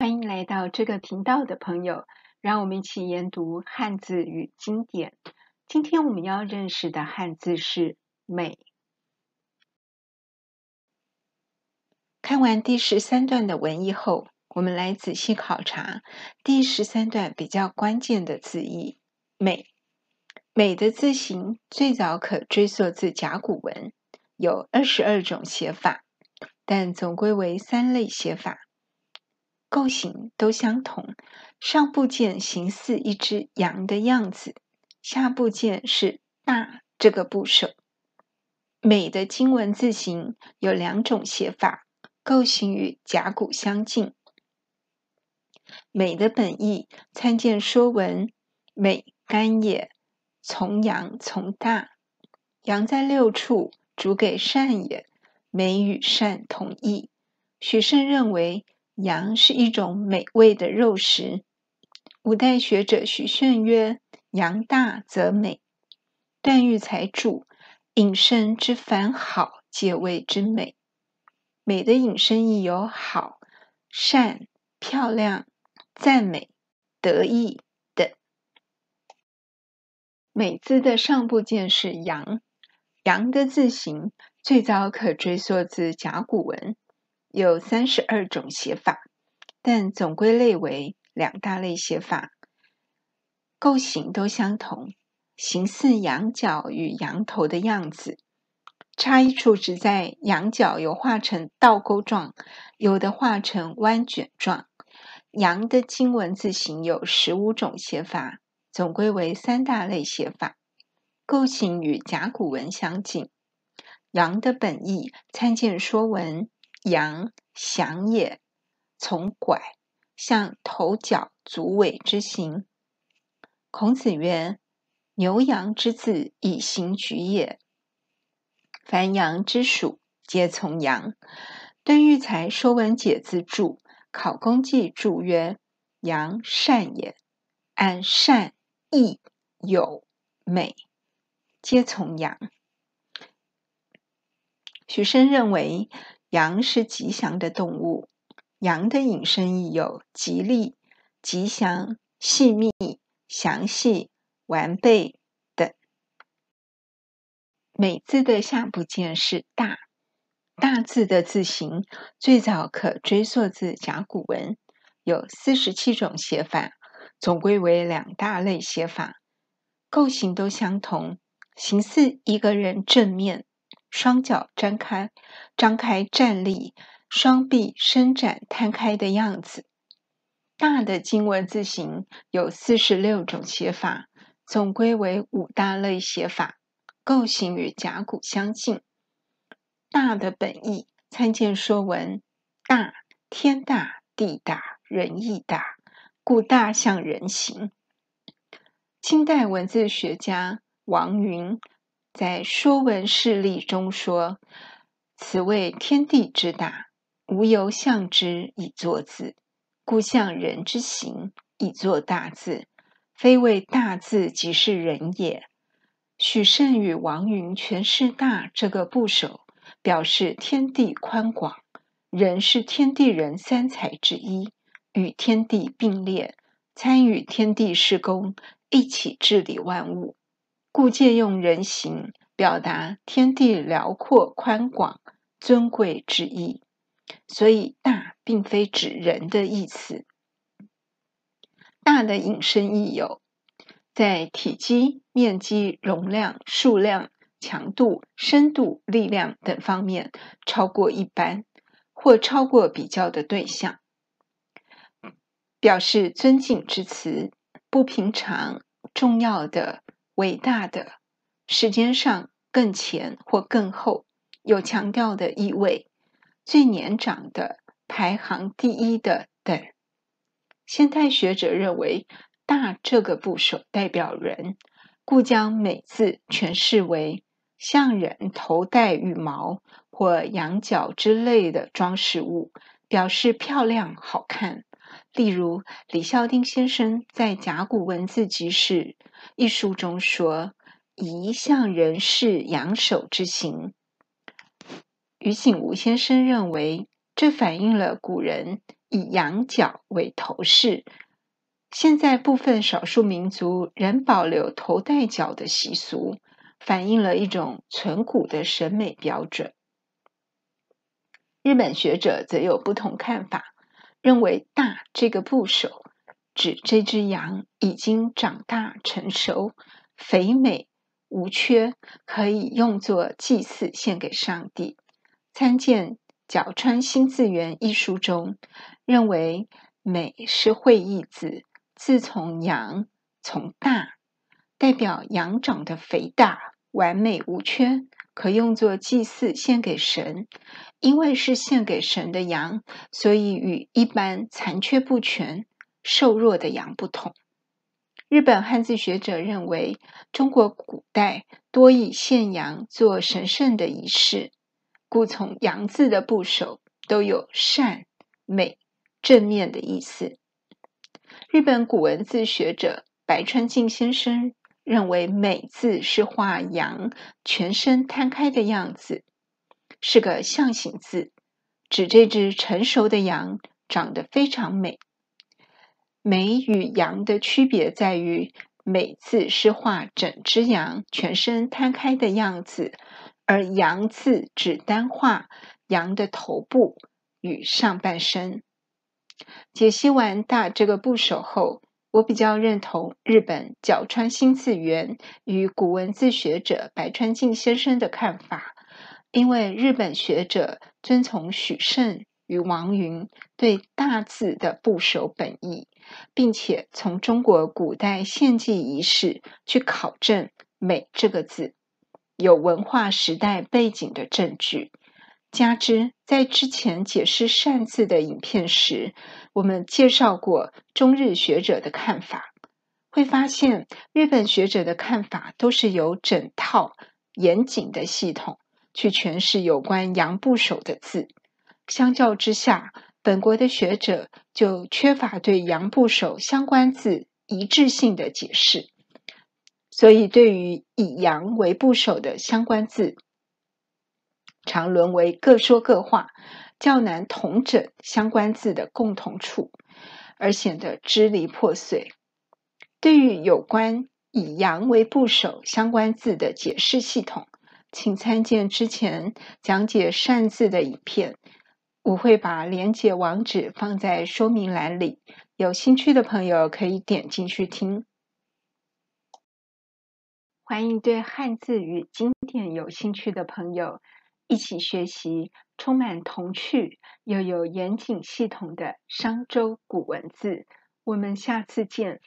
欢迎来到这个频道的朋友，让我们一起研读汉字与经典。今天我们要认识的汉字是“美”。看完第十三段的文意后，我们来仔细考察第十三段比较关键的字义“美”。美的字形最早可追溯至甲骨文，有二十二种写法，但总归为三类写法。构型都相同，上部件形似一只羊的样子，下部件是“大”这个部首。美的金文字形有两种写法，构型与甲骨相近。美的本义参见《说文》：“美，干也，从阳从大。阳在六处，主给善也。美与善同义。”许慎认为。羊是一种美味的肉食。五代学者许慎曰：“羊大则美。”段玉裁注：“引申之凡好，皆谓之美。”美的引申义有好、善、漂亮、赞美、得意等。美字的上部件是羊，羊的字形最早可追溯至甲骨文。有三十二种写法，但总归类为两大类写法，构型都相同，形似羊角与羊头的样子。差异处只在羊角有画成倒钩状，有的画成弯卷状。羊的金文字形有十五种写法，总归为三大类写法，构型与甲骨文相近。羊的本义参见《说文》。羊，祥也，从拐，象头角足尾之形。孔子曰：“牛羊之字，以形举也。凡羊之属，皆从羊。”段玉裁《说文解字注》考工记注曰：“羊善也，按善、义、有、美，皆从羊。”许慎认为。羊是吉祥的动物，羊的引申义有吉利、吉祥、细密、详细、完备等。美字的下部件是大，大字的字形最早可追溯至甲骨文，有四十七种写法，总归为两大类写法，构型都相同，形似一个人正面。双脚张开，张开站立，双臂伸展摊开的样子。大的金文字形有四十六种写法，总归为五大类写法，构型与甲骨相近。大的本意参见《说文》：大，天大，地大，人亦大，故大象人形。清代文字学家王云。在《说文释例》中说：“此谓天地之大，无由象之以作字，故象人之形以作大字，非谓大字即是人也。”许慎与王云诠释“大”这个部首，表示天地宽广，人是天地人三才之一，与天地并列，参与天地事工，一起治理万物。故借用人形，表达天地辽阔宽广、尊贵之意。所以“大”并非指人的意思。大的引申义有：在体积、面积、容量、数量、强度、深度、力量等方面超过一般，或超过比较的对象，表示尊敬之词，不平常、重要的。伟大的，时间上更前或更后，有强调的意味。最年长的，排行第一的等。现代学者认为，“大”这个部首代表人，故将“美”字诠释为象人头戴羽毛或羊角之类的装饰物，表示漂亮好看。例如，李孝定先生在《甲骨文字集释》一书中说：“宜向人饰羊首之形。”于景吾先生认为，这反映了古人以仰角为头饰。现在部分少数民族仍保留头戴角的习俗，反映了一种存古的审美标准。日本学者则有不同看法，认为“大”这个部首指这只羊已经长大成熟、肥美无缺，可以用作祭祀献给上帝。参见《角川新字元》一书中，认为“美”是会意字。字从羊，从大，代表羊长得肥大、完美无缺，可用作祭祀献给神。因为是献给神的羊，所以与一般残缺不全、瘦弱的羊不同。日本汉字学者认为，中国古代多以献羊做神圣的仪式，故从“羊”字的部首都有善、美、正面的意思。日本古文字学者白川静先生认为，“美”字是画羊全身摊开的样子，是个象形字，指这只成熟的羊长得非常美。美与羊的区别在于，“美”字是画整只羊全身摊开的样子，而“羊”字只单画羊的头部与上半身。解析完“大”这个部首后，我比较认同日本角川新次元与古文字学者白川静先生的看法，因为日本学者遵从许慎与王云对“大”字的部首本意，并且从中国古代献祭仪式去考证“美”这个字，有文化时代背景的证据。加之在之前解释“善”字的影片时，我们介绍过中日学者的看法，会发现日本学者的看法都是由整套严谨的系统去诠释有关“羊”部首的字。相较之下，本国的学者就缺乏对“羊”部首相关字一致性的解释，所以对于以“羊”为部首的相关字，常沦为各说各话，较难同整相关字的共同处，而显得支离破碎。对于有关以“羊”为部首相关字的解释系统，请参见之前讲解“善”字的影片。我会把连结网址放在说明栏里，有兴趣的朋友可以点进去听。欢迎对汉字与经典有兴趣的朋友。一起学习充满童趣又有严谨系统的商周古文字，我们下次见。